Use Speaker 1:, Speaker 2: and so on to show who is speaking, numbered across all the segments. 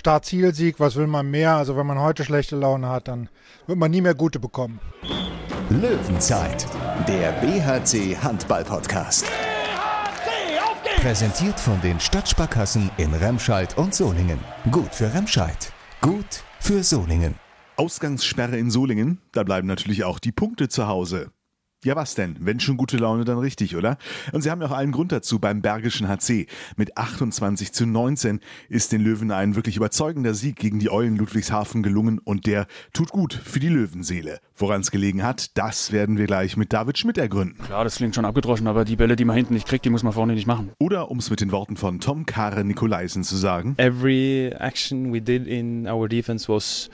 Speaker 1: Start-Ziel-Sieg, was will man mehr? Also wenn man heute schlechte Laune hat, dann wird man nie mehr gute bekommen.
Speaker 2: Löwenzeit, der BHC Handball-Podcast. BHC, Präsentiert von den Stadtsparkassen in Remscheid und Solingen. Gut für Remscheid, gut für Solingen.
Speaker 3: Ausgangssperre in Solingen, da bleiben natürlich auch die Punkte zu Hause. Ja, was denn? Wenn schon gute Laune, dann richtig, oder? Und sie haben ja auch allen Grund dazu beim Bergischen HC. Mit 28 zu 19 ist den Löwen ein wirklich überzeugender Sieg gegen die Eulen Ludwigshafen gelungen und der tut gut für die Löwenseele. Woran es gelegen hat, das werden wir gleich mit David Schmidt ergründen.
Speaker 4: Klar, das klingt schon abgedroschen, aber die Bälle, die man hinten nicht kriegt, die muss man vorne nicht machen.
Speaker 3: Oder um es mit den Worten von Tom Kare Nikolaisen zu sagen.
Speaker 5: Every action we did in our defense was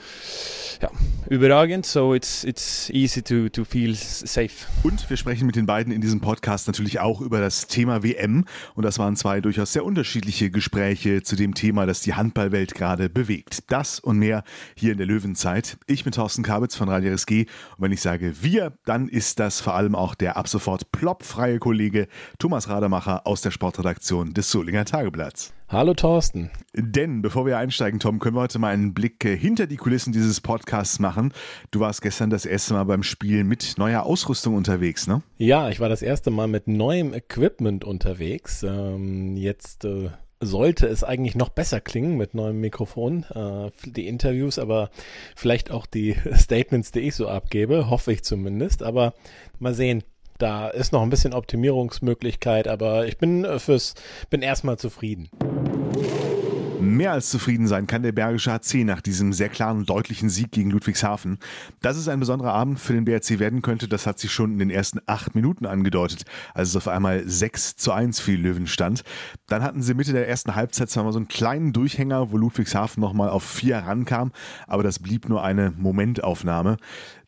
Speaker 5: ja, überragend, so it's, it's easy to, to feel safe.
Speaker 3: Und wir sprechen mit den beiden in diesem Podcast natürlich auch über das Thema WM. Und das waren zwei durchaus sehr unterschiedliche Gespräche zu dem Thema, das die Handballwelt gerade bewegt. Das und mehr hier in der Löwenzeit. Ich bin Thorsten Kabitz von Radio RSG. Und wenn ich sage wir, dann ist das vor allem auch der ab sofort ploppfreie Kollege Thomas Rademacher aus der Sportredaktion des Solinger Tageblatts.
Speaker 5: Hallo Thorsten.
Speaker 3: Denn bevor wir einsteigen, Tom, können wir heute mal einen Blick äh, hinter die Kulissen dieses Podcasts machen. Du warst gestern das erste Mal beim Spielen mit neuer Ausrüstung unterwegs, ne?
Speaker 5: Ja, ich war das erste Mal mit neuem Equipment unterwegs. Ähm, jetzt äh, sollte es eigentlich noch besser klingen mit neuem Mikrofon, äh, die Interviews, aber vielleicht auch die Statements, die ich so abgebe, hoffe ich zumindest. Aber mal sehen. Da ist noch ein bisschen Optimierungsmöglichkeit, aber ich bin äh, fürs, bin erstmal zufrieden.
Speaker 3: Mehr als zufrieden sein kann der Bergische HC nach diesem sehr klaren und deutlichen Sieg gegen Ludwigshafen. Dass es ein besonderer Abend für den BRC werden könnte, das hat sich schon in den ersten acht Minuten angedeutet, als es auf einmal 6 zu 1 für die Löwen stand. Dann hatten sie Mitte der ersten Halbzeit zwar mal so einen kleinen Durchhänger, wo Ludwigshafen nochmal auf vier rankam, aber das blieb nur eine Momentaufnahme.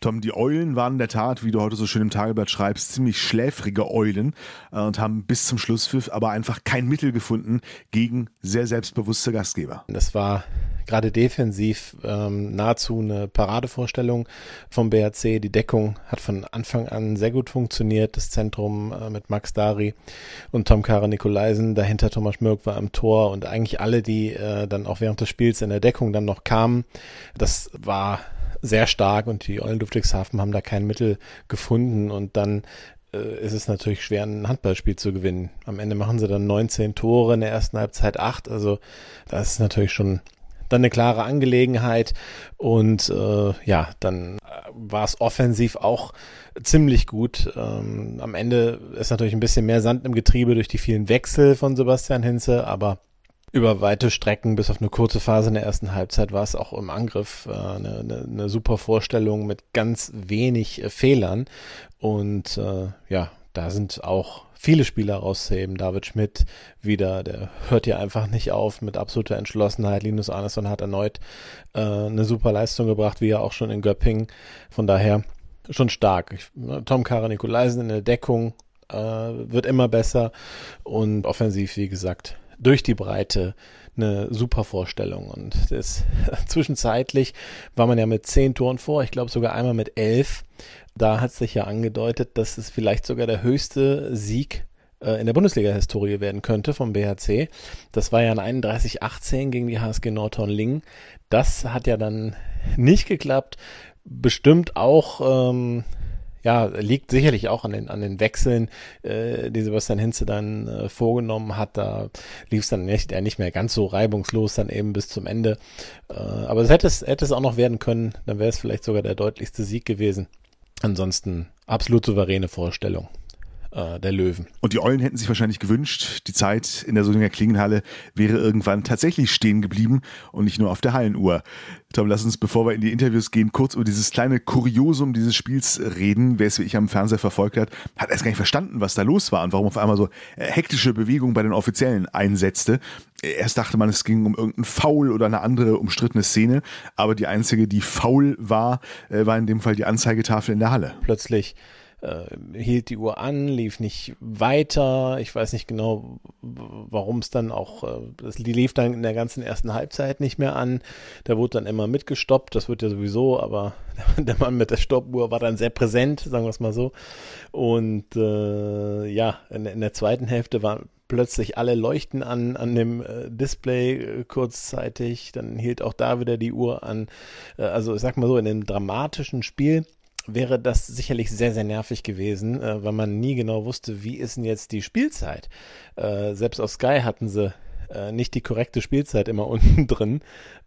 Speaker 3: Tom, die Eulen waren in der Tat, wie du heute so schön im Tageblatt schreibst, ziemlich schläfrige Eulen äh, und haben bis zum Schlusspfiff aber einfach kein Mittel gefunden gegen sehr selbstbewusste Gastgeber.
Speaker 5: Das war gerade defensiv ähm, nahezu eine Paradevorstellung vom BRC. Die Deckung hat von Anfang an sehr gut funktioniert. Das Zentrum äh, mit Max Dari und Tom Kara Nikolaisen, dahinter Thomas Mürk war am Tor und eigentlich alle, die äh, dann auch während des Spiels in der Deckung dann noch kamen. Das war sehr stark und die Eulen Ludwigshafen haben da kein Mittel gefunden und dann äh, ist es natürlich schwer, ein Handballspiel zu gewinnen. Am Ende machen sie dann 19 Tore, in der ersten Halbzeit 8, also das ist natürlich schon dann eine klare Angelegenheit und äh, ja, dann äh, war es offensiv auch ziemlich gut. Ähm, am Ende ist natürlich ein bisschen mehr Sand im Getriebe durch die vielen Wechsel von Sebastian Hinze, aber über weite Strecken, bis auf eine kurze Phase in der ersten Halbzeit, war es auch im Angriff äh, eine, eine, eine super Vorstellung mit ganz wenig äh, Fehlern. Und äh, ja, da sind auch viele Spieler rauszuheben. David Schmidt wieder, der hört ja einfach nicht auf mit absoluter Entschlossenheit. Linus Arneson hat erneut äh, eine super Leistung gebracht, wie er auch schon in Göpping. Von daher schon stark. Ich, ne, Tom Kara Nikolaisen in der Deckung äh, wird immer besser und offensiv, wie gesagt, durch die Breite eine super Vorstellung. Und das zwischenzeitlich war man ja mit zehn Toren vor, ich glaube sogar einmal mit elf. Da hat sich ja angedeutet, dass es vielleicht sogar der höchste Sieg äh, in der Bundesliga-Historie werden könnte vom BHC. Das war ja ein 31-18 gegen die HSG Nordhorn-Lingen. Das hat ja dann nicht geklappt. Bestimmt auch ähm, ja, liegt sicherlich auch an den, an den Wechseln, äh, die Sebastian Hinze dann äh, vorgenommen hat. Da lief es dann nicht, äh, nicht mehr ganz so reibungslos dann eben bis zum Ende. Äh, aber es hätte, es hätte es auch noch werden können, dann wäre es vielleicht sogar der deutlichste Sieg gewesen. Ansonsten absolut souveräne Vorstellung äh, der Löwen.
Speaker 3: Und die Eulen hätten sich wahrscheinlich gewünscht, die Zeit in der Solinger Klingenhalle wäre irgendwann tatsächlich stehen geblieben und nicht nur auf der Hallenuhr. Tom, lass uns, bevor wir in die Interviews gehen, kurz über dieses kleine Kuriosum dieses Spiels reden. Wer es wie ich am Fernseher verfolgt hat, hat erst gar nicht verstanden, was da los war und warum auf einmal so äh, hektische Bewegung bei den Offiziellen einsetzte. Erst dachte man, es ging um irgendeinen Foul oder eine andere umstrittene Szene, aber die einzige, die faul war, äh, war in dem Fall die Anzeigetafel in der Halle.
Speaker 5: Plötzlich äh, hielt die Uhr an, lief nicht weiter. Ich weiß nicht genau, warum es dann auch, äh, die lief dann in der ganzen ersten Halbzeit nicht mehr an. Da wurde dann immer mitgestoppt, das wird ja sowieso, aber der Mann mit der Stoppuhr war dann sehr präsent, sagen wir es mal so. Und äh, ja, in, in der zweiten Hälfte war plötzlich alle Leuchten an, an dem äh, Display äh, kurzzeitig. Dann hielt auch da wieder die Uhr an. Äh, also ich sag mal so, in einem dramatischen Spiel wäre das sicherlich sehr, sehr nervig gewesen, äh, weil man nie genau wusste, wie ist denn jetzt die Spielzeit. Äh, selbst auf Sky hatten sie äh, nicht die korrekte Spielzeit immer unten drin.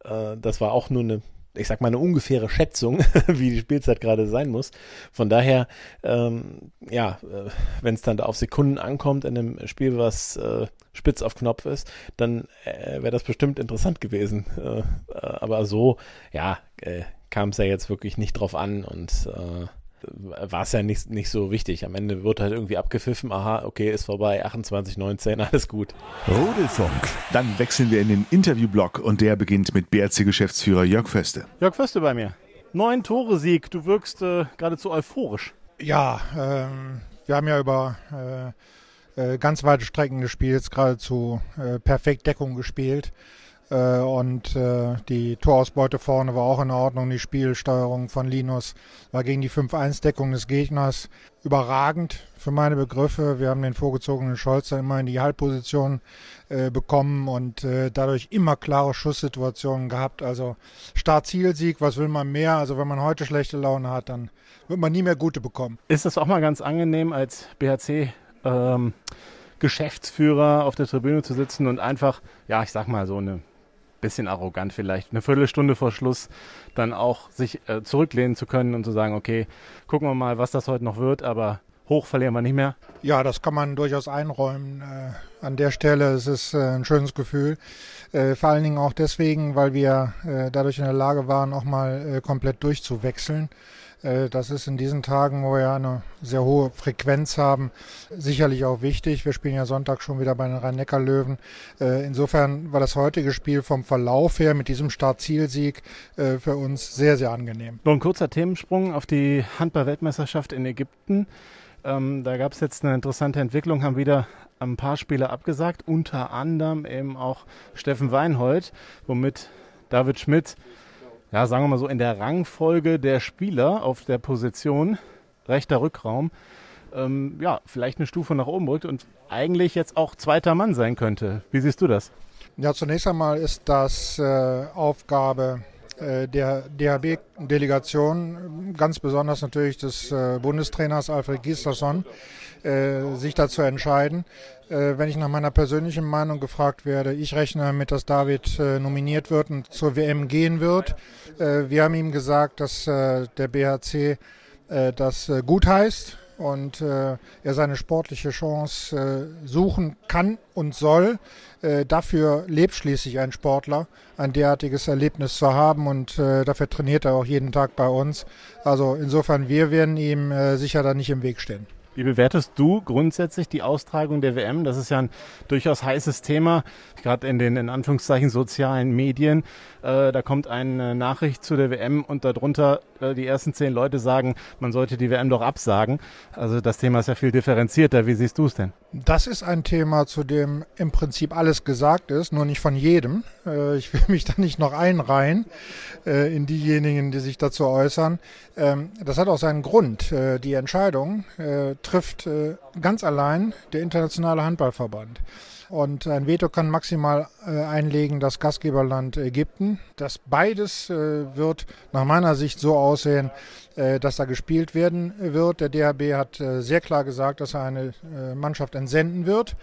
Speaker 5: Äh, das war auch nur eine ich sag mal, eine ungefähre Schätzung, wie die Spielzeit gerade sein muss. Von daher, ähm, ja, äh, wenn es dann da auf Sekunden ankommt in einem Spiel, was äh, spitz auf Knopf ist, dann wäre das bestimmt interessant gewesen. Aber so, ja, kam es ja jetzt wirklich nicht drauf an und äh, war es ja nicht, nicht so wichtig. Am Ende wird halt irgendwie abgepfiffen, aha, okay, ist vorbei, 28, 19, alles gut.
Speaker 3: Rudelfunk. Dann wechseln wir in den Interviewblock und der beginnt mit BRC-Geschäftsführer Jörg Föste.
Speaker 6: Jörg Föste bei mir. Neun Tore Sieg, du wirkst äh, geradezu euphorisch.
Speaker 1: Ja, ähm, wir haben ja über äh, äh, ganz weite Strecken des Spiels geradezu äh, perfekt Deckung gespielt. Äh, und äh, die Torausbeute vorne war auch in Ordnung. Die Spielsteuerung von Linus war gegen die 5-1-Deckung des Gegners überragend für meine Begriffe. Wir haben den vorgezogenen Scholzer immer in die Halbposition äh, bekommen und dadurch immer klare Schusssituationen gehabt. Also Start-Ziel-Sieg, was will man mehr? Also wenn man heute schlechte Laune hat, dann wird man nie mehr gute bekommen.
Speaker 6: Ist das auch mal ganz angenehm als BHC? Ähm Geschäftsführer auf der Tribüne zu sitzen und einfach, ja, ich sag mal so eine bisschen arrogant vielleicht, eine Viertelstunde vor Schluss dann auch sich äh, zurücklehnen zu können und zu sagen, okay, gucken wir mal, was das heute noch wird, aber hoch verlieren wir nicht mehr.
Speaker 1: Ja, das kann man durchaus einräumen. Äh, an der Stelle ist es äh, ein schönes Gefühl. Äh, vor allen Dingen auch deswegen, weil wir äh, dadurch in der Lage waren, auch mal äh, komplett durchzuwechseln. Äh, das ist in diesen Tagen, wo wir eine sehr hohe Frequenz haben, sicherlich auch wichtig. Wir spielen ja Sonntag schon wieder bei den Rhein-Neckar-Löwen. Äh, insofern war das heutige Spiel vom Verlauf her mit diesem Start-Zielsieg äh, für uns sehr, sehr angenehm.
Speaker 6: Noch ein kurzer Themensprung auf die Handball-Weltmeisterschaft in Ägypten. Ähm, da gab es jetzt eine interessante Entwicklung, haben wieder ein paar Spieler abgesagt, unter anderem eben auch Steffen Weinhold, womit David Schmidt ja, sagen wir mal so, in der Rangfolge der Spieler auf der Position, rechter Rückraum, ähm, ja, vielleicht eine Stufe nach oben rückt und eigentlich jetzt auch zweiter Mann sein könnte. Wie siehst du das?
Speaker 1: Ja, zunächst einmal ist das äh, Aufgabe der DHB-Delegation, ganz besonders natürlich des äh, Bundestrainers Alfred Gislason, äh, sich dazu entscheiden. Äh, wenn ich nach meiner persönlichen Meinung gefragt werde, ich rechne damit, dass David äh, nominiert wird und zur WM gehen wird. Äh, wir haben ihm gesagt, dass äh, der BHC äh, das gut heißt und er seine sportliche Chance suchen kann und soll. dafür lebt schließlich ein Sportler, ein derartiges Erlebnis zu haben und dafür trainiert er auch jeden Tag bei uns. Also insofern, wir werden ihm sicher da nicht im Weg stehen.
Speaker 6: Wie bewertest du grundsätzlich die Austragung der WM? Das ist ja ein durchaus heißes Thema, gerade in den in Anführungszeichen sozialen Medien. Äh, da kommt eine Nachricht zu der WM und darunter äh, die ersten zehn Leute sagen, man sollte die WM doch absagen. Also das Thema ist ja viel differenzierter. Wie siehst du es denn?
Speaker 1: Das ist ein Thema, zu dem im Prinzip alles gesagt ist, nur nicht von jedem. Äh, ich will mich da nicht noch einreihen äh, in diejenigen, die sich dazu äußern. Ähm, das hat auch seinen Grund. Äh, die Entscheidung trifft ganz allein der Internationale Handballverband. Und ein Veto kann maximal äh, einlegen das Gastgeberland Ägypten. Das beides äh, wird nach meiner Sicht so aussehen, äh, dass da gespielt werden wird. Der DHB hat äh, sehr klar gesagt, dass er eine äh, Mannschaft entsenden wird.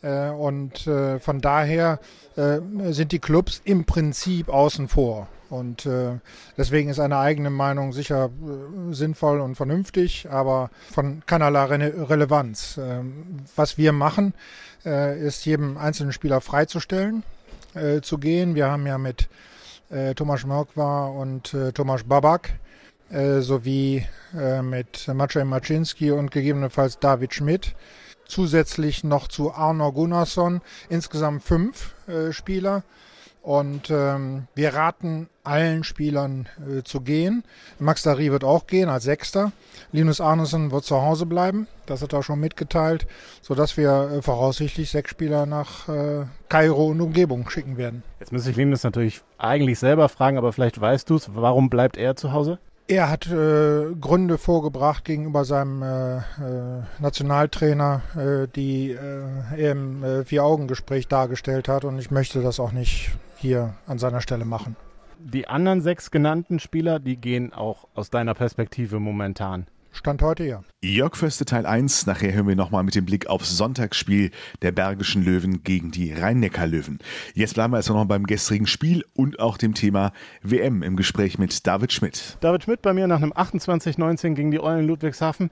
Speaker 1: Äh, und von daher sind die Clubs im Prinzip außen vor. Und äh, deswegen ist eine eigene Meinung sicher äh, sinnvoll und vernünftig, aber von keinerlei Re Relevanz. Ähm, was wir machen, äh, ist jedem einzelnen Spieler freizustellen, zu gehen. Wir haben ja mit Tomasz Mörkwa und Tomasz Babak sowie mit Maciej Maczynski und gegebenenfalls David Schmidt zusätzlich noch zu Arno Gunnarsson insgesamt fünf Spieler Und ähm, wir raten allen Spielern äh, zu gehen. Max Dari wird auch gehen als Sechster. Linus Arnesen wird zu Hause bleiben. Das hat er schon mitgeteilt, sodass wir äh, voraussichtlich sechs Spieler nach äh, Kairo und Umgebung schicken werden.
Speaker 6: Jetzt müsste ich Linus natürlich eigentlich selber fragen, aber vielleicht weißt du es. Warum bleibt er zu Hause?
Speaker 1: Er hat äh, Gründe vorgebracht gegenüber seinem äh, äh, Nationaltrainer, äh, die äh, er im äh, Vier-Augen-Gespräch dargestellt hat. Und ich möchte das auch nicht hier an seiner Stelle machen.
Speaker 6: Die anderen sechs genannten Spieler, die gehen auch aus deiner Perspektive momentan.
Speaker 1: Stand heute ja.
Speaker 3: Jörg Förste Teil 1. Nachher hören wir nochmal mit dem Blick aufs Sonntagsspiel der Bergischen Löwen gegen die Rhein-Neckar-Löwen. Jetzt bleiben wir also noch beim gestrigen Spiel und auch dem Thema WM im Gespräch mit David Schmidt.
Speaker 6: David Schmidt bei mir nach einem 28-19 gegen die Eulen Ludwigshafen.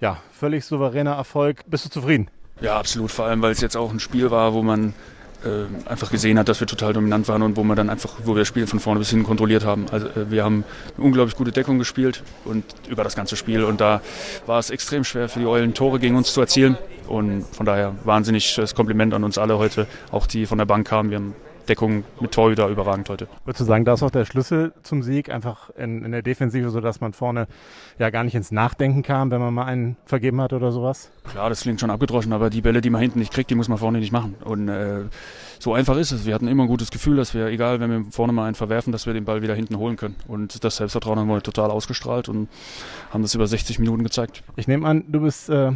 Speaker 6: Ja, völlig souveräner Erfolg. Bist du zufrieden?
Speaker 4: Ja, absolut. Vor allem, weil es jetzt auch ein Spiel war, wo man äh, einfach gesehen hat, dass wir total dominant waren und wo wir dann einfach, wo wir das Spiel von vorne bis hin kontrolliert haben. Also äh, wir haben eine unglaublich gute Deckung gespielt und über das ganze Spiel und da war es extrem schwer für die Eulen Tore gegen uns zu erzielen und von daher wahnsinnig das Kompliment an uns alle heute, auch die von der Bank kamen. Wir haben Deckung mit Torhüter überragend heute.
Speaker 6: Würdest du sagen, da ist auch der Schlüssel zum Sieg einfach in, in der Defensive, sodass man vorne ja gar nicht ins Nachdenken kam, wenn man mal einen vergeben hat oder sowas?
Speaker 4: Klar, das klingt schon abgedroschen, aber die Bälle, die man hinten nicht kriegt, die muss man vorne nicht machen. Und äh, so einfach ist es. Wir hatten immer ein gutes Gefühl, dass wir, egal wenn wir vorne mal einen verwerfen, dass wir den Ball wieder hinten holen können. Und das Selbstvertrauen haben wir total ausgestrahlt und haben das über 60 Minuten gezeigt.
Speaker 6: Ich nehme an, du bist äh,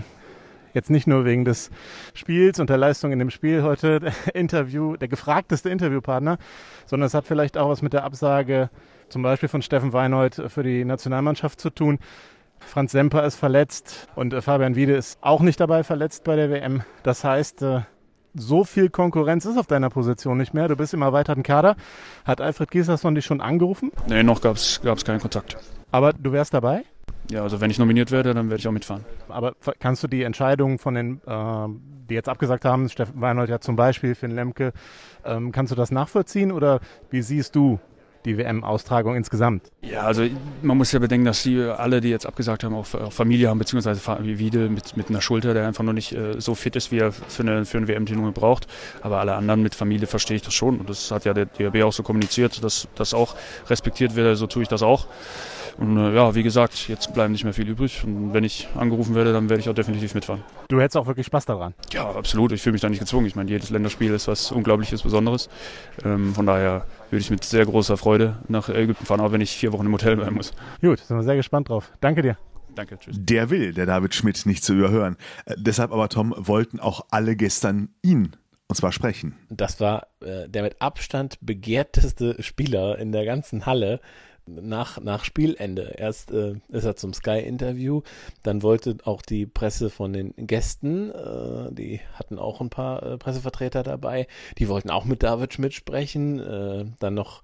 Speaker 6: jetzt nicht nur wegen des Spiels und der Leistung in dem Spiel heute der Interview, der gefragteste Interviewpartner, sondern es hat vielleicht auch was mit der Absage zum Beispiel von Steffen Weinhold für die Nationalmannschaft zu tun. Franz Semper ist verletzt und äh, Fabian Wiede ist auch nicht dabei verletzt bei der WM. Das heißt, äh, so viel Konkurrenz ist auf deiner Position nicht mehr. Du bist im erweiterten Kader. Hat Alfred Giesersson dich schon angerufen?
Speaker 4: Nee, noch gab es keinen Kontakt.
Speaker 6: Aber du wärst dabei?
Speaker 4: Ja, also wenn ich nominiert werde, dann werde ich auch mitfahren.
Speaker 6: Aber kannst du die Entscheidung von den, äh, die jetzt abgesagt haben, Steffen Weinhold ja zum Beispiel, Finn Lemke, ähm, kannst du das nachvollziehen oder wie siehst du die WM-Austragung insgesamt?
Speaker 4: Ja, also man muss ja bedenken, dass die alle, die jetzt abgesagt haben, auch, Familie haben, beziehungsweise Wiede mit, mit einer Schulter, der einfach noch nicht äh, so fit ist, wie er für eine, für eine WM-Tenue braucht. Aber alle anderen mit Familie verstehe ich das schon. Und das hat ja der DRB auch so kommuniziert, dass das auch respektiert wird. So tue ich das auch. Und äh, ja, wie gesagt, jetzt bleiben nicht mehr viel übrig. Und wenn ich angerufen werde, dann werde ich auch definitiv mitfahren.
Speaker 6: Du hättest auch wirklich Spaß daran?
Speaker 4: Ja, absolut. Ich fühle mich da nicht gezwungen. Ich meine, jedes Länderspiel ist was Unglaubliches, Besonderes. Ähm, von daher würde ich mit sehr großer Freude nach Ägypten fahren, auch wenn ich vier Wochen im Hotel bleiben muss.
Speaker 6: Gut, sind wir sehr gespannt drauf. Danke dir.
Speaker 3: Danke, tschüss. Der will, der David Schmidt, nicht zu überhören. Äh, deshalb aber, Tom, wollten auch alle gestern ihn und zwar sprechen.
Speaker 5: Das war äh, der mit Abstand begehrteste Spieler in der ganzen Halle nach, nach Spielende. Erst äh, ist er zum Sky-Interview, dann wollte auch die Presse von den Gästen, äh, die hatten auch ein paar äh, Pressevertreter dabei, die wollten auch mit David Schmidt sprechen, äh, dann noch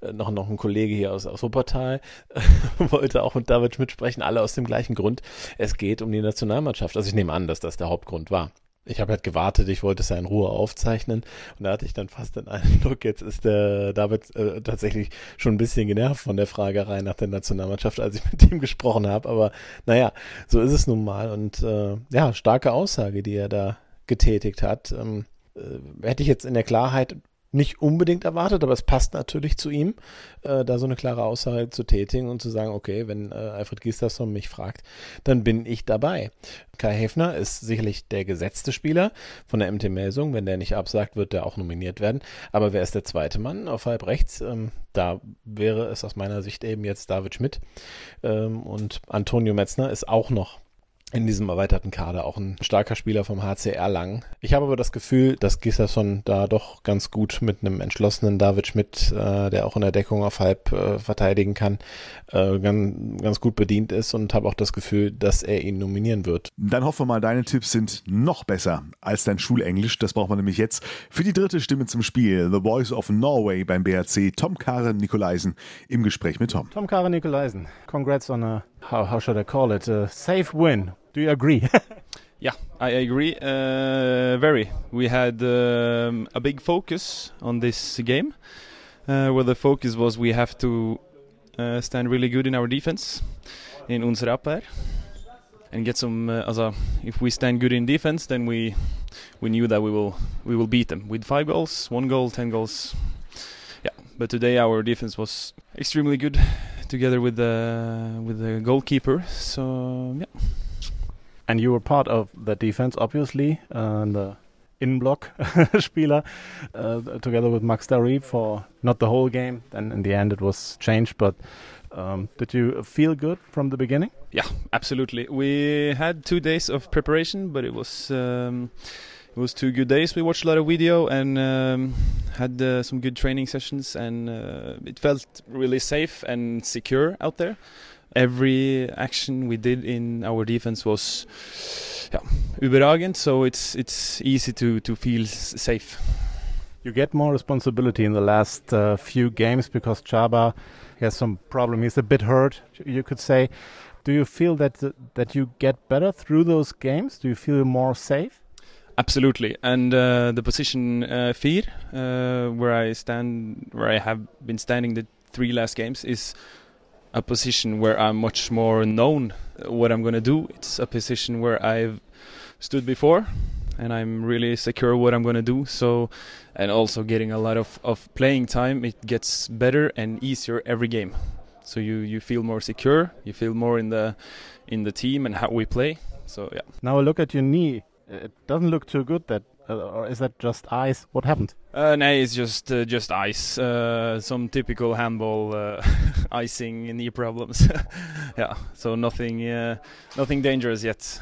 Speaker 5: äh, noch, noch ein Kollege hier aus, aus Wuppertal wollte auch mit David Schmidt sprechen, alle aus dem gleichen Grund. Es geht um die Nationalmannschaft. Also ich nehme an, dass das der Hauptgrund war ich habe halt gewartet, ich wollte es ja in Ruhe aufzeichnen und da hatte ich dann fast den Eindruck, jetzt ist der David äh, tatsächlich schon ein bisschen genervt von der Fragerei nach der Nationalmannschaft, als ich mit ihm gesprochen habe. Aber naja, so ist es nun mal und äh, ja, starke Aussage, die er da getätigt hat. Ähm, äh, hätte ich jetzt in der Klarheit nicht unbedingt erwartet, aber es passt natürlich zu ihm, äh, da so eine klare Aussage zu tätigen und zu sagen, okay, wenn äh, Alfred Gislason mich fragt, dann bin ich dabei. Kai Häfner ist sicherlich der gesetzte Spieler von der MT Melsung. Wenn der nicht absagt, wird der auch nominiert werden. Aber wer ist der zweite Mann auf halb rechts? Ähm, da wäre es aus meiner Sicht eben jetzt David Schmidt. Ähm, und Antonio Metzner ist auch noch in diesem erweiterten Kader auch ein starker Spieler vom HCR lang. Ich habe aber das Gefühl, dass Gisserson da doch ganz gut mit einem entschlossenen David Schmidt, äh, der auch in der Deckung auf halb äh, verteidigen kann, äh, ganz, ganz gut bedient ist und habe auch das Gefühl, dass er ihn nominieren wird.
Speaker 3: Dann hoffen wir mal, deine Tipps sind noch besser als dein Schulenglisch. Das braucht man nämlich jetzt für die dritte Stimme zum Spiel. The Voice of Norway beim BRC. Tom Karen Nikolaisen im Gespräch mit Tom.
Speaker 6: Tom Karen Nikolaisen. Congrats on a, how, how should I call it, a safe win. Do you agree?
Speaker 7: yeah, I agree. Uh, very. We had um, a big focus on this game, uh, where the focus was we have to uh, stand really good in our defense, in Abwehr, and get some. Uh, if we stand good in defense, then we we knew that we will we will beat them with five goals, one goal, ten goals. Yeah, but today our defense was extremely good, together with the with the goalkeeper. So yeah.
Speaker 6: And you were part of the defense, obviously, and the in-block Spieler, uh, together with Max Darry for not the whole game. Then in the end it was changed, but um, did you feel good from the beginning?
Speaker 7: Yeah, absolutely. We had two days of preparation, but it was um, it was two good days. We watched a lot of video and um, had uh, some good training sessions, and uh, it felt really safe and secure out there. Every action we did in our defense was yeah, überragend, so it's it's easy to to feel safe.
Speaker 6: You get more responsibility in the last uh, few games because Chaba has some problem. He's a bit hurt, you could say. Do you feel that that you get better through those games? Do you feel more safe?
Speaker 7: Absolutely, and uh, the position uh, uh, where I stand, where I have been standing the three last games, is a position where I'm much more known what I'm going to do. It's a position where I've stood before, and I'm really secure what I'm going to do. So, and also getting a lot of, of playing time, it gets better and easier every game. So you, you feel more secure, you feel more in the in the team and how we play. So yeah.
Speaker 6: Now look at your knee. It doesn't look too good. That uh, or is that just ice? What happened?
Speaker 7: Uh, no, it's just uh, just ice. Uh, some typical handball uh, icing knee problems. yeah, so nothing uh, nothing dangerous yet.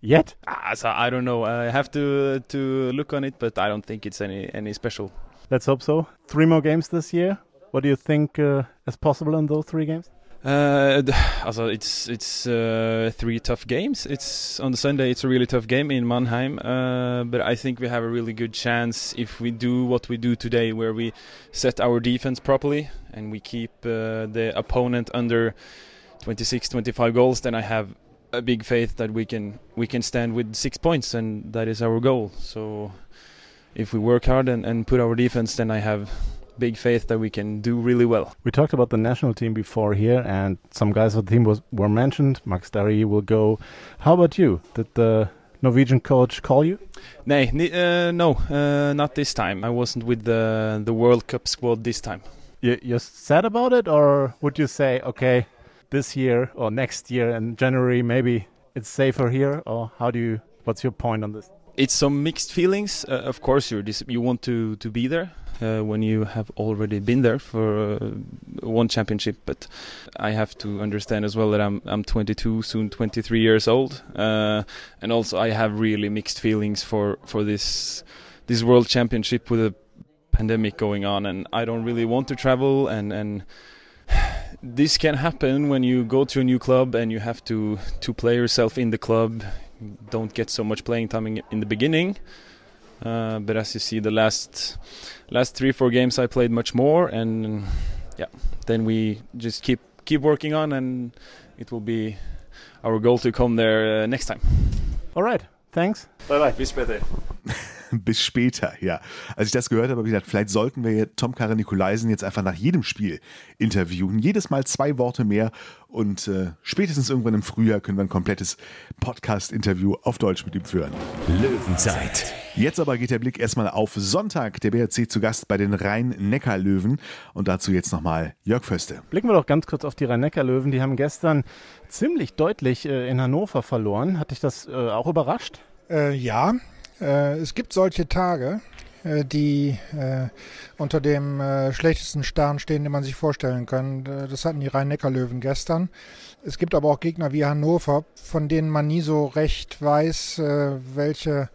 Speaker 6: Yet?
Speaker 7: Ah, so I don't know. I have to to look on it, but I don't think it's any any special.
Speaker 6: Let's hope so. Three more games this year. What do you think is possible in those three games?
Speaker 7: Uh, also it's it's uh, three tough games. It's on the Sunday. It's a really tough game in Mannheim, uh, but I think we have a really good chance if we do what we do today, where we set our defense properly and we keep uh, the opponent under 26, 25 goals. Then I have a big faith that we can we can stand with six points, and that is our goal. So if we work hard and, and put our defense, then I have big faith that we can do really well.
Speaker 6: We talked about the national team before here, and some guys of the team was, were mentioned. Max Darry will go. How about you? Did the Norwegian coach call you?
Speaker 7: Nee, uh, no, uh, not this time. I wasn't with the the World Cup squad this time.
Speaker 6: You, you're sad about it, or would you say, okay, this year or next year in January, maybe it's safer here, or how do you? What's your point on this?
Speaker 7: It's some mixed feelings. Uh, of course, you you want to to be there, uh, when you have already been there for uh, one championship. But I have to understand as well that I'm I'm 22, soon 23 years old, uh, and also I have really mixed feelings for for this this world championship with a pandemic going on, and I don't really want to travel and and. This can happen when you go to a new club and you have to to play yourself in the club. Don't get so much playing time in the beginning, uh, but as you see, the last last three four games I played much more, and yeah, then we just keep keep working on, and it will be our goal to come there uh, next time.
Speaker 6: All right, thanks.
Speaker 7: Bye bye. Bis später.
Speaker 3: bis später, ja. Als ich das gehört habe, habe ich gedacht, vielleicht sollten wir Tom Kara Nikolaisen jetzt einfach nach jedem Spiel interviewen. Jedes Mal zwei Worte mehr und äh, spätestens irgendwann im Frühjahr können wir ein komplettes Podcast-Interview auf Deutsch mit ihm führen.
Speaker 2: Löwenzeit.
Speaker 3: Jetzt aber geht der Blick erstmal auf Sonntag. Der BRC zu Gast bei den Rhein-Neckar-Löwen und dazu jetzt nochmal Jörg Föste.
Speaker 6: Blicken wir doch ganz kurz auf die Rhein-Neckar-Löwen. Die haben gestern ziemlich deutlich äh, in Hannover verloren. Hat dich das äh, auch überrascht?
Speaker 1: Äh, ja, äh, es gibt solche Tage, äh, die äh, unter dem äh, schlechtesten Stern stehen, den man sich vorstellen kann. Das hatten die Rhein-Neckar-Löwen gestern. Es gibt aber auch Gegner wie Hannover, von denen man nie so recht weiß, äh, welche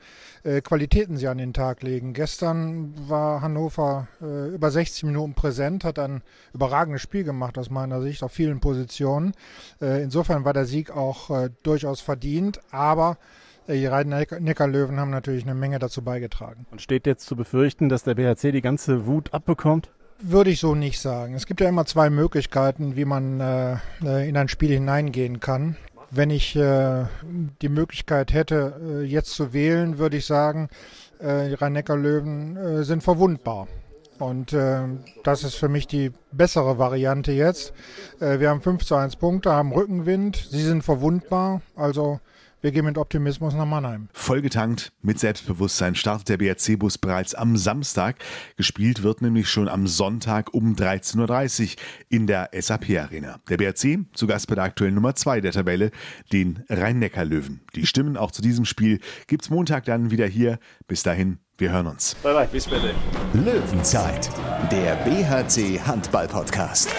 Speaker 1: Qualitäten sie an den Tag legen. Gestern war Hannover über 60 Minuten präsent, hat ein überragendes Spiel gemacht aus meiner Sicht auf vielen Positionen. insofern war der Sieg auch durchaus verdient, aber die Rhein-Neckar-Löwen haben natürlich eine Menge dazu beigetragen.
Speaker 6: Und steht jetzt zu befürchten, dass der BHC die ganze Wut abbekommt?
Speaker 1: Würde ich so nicht sagen. Es gibt ja immer zwei Möglichkeiten, wie man äh, äh in ein Spiel hineingehen kann. Wenn ich äh, die Möglichkeit hätte, äh, jetzt zu wählen, würde ich sagen, äh, die Rhein-Neckar-Löwen äh, sind verwundbar. Und das ist für mich die bessere Variante jetzt. wir haben 5 zu 1 Punkte, haben Rückenwind, sie sind verwundbar. Also wir gehen mit Optimismus nach Mannheim.
Speaker 3: Vollgetankt mit Selbstbewusstsein startet der BRC-Bus bereits am Samstag. Gespielt wird nämlich schon am Sonntag um 13.30 Uhr in der SAP-Arena. Der BRC zu Gast bei der aktuellen Nummer 2 der Tabelle, den Rhein-Neckar-Löwen. Die Stimmen auch zu diesem Spiel gibt's Montag dann wieder hier. Bis dahin, wir hören uns.
Speaker 7: Bye bye, bis später.
Speaker 2: Löwenzeit, der BHC Handball-Podcast.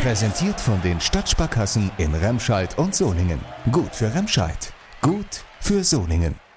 Speaker 2: Präsentiert von den Stadtsparkassen in Remscheid und Solingen. Gut für Remscheid. Gut für Solingen.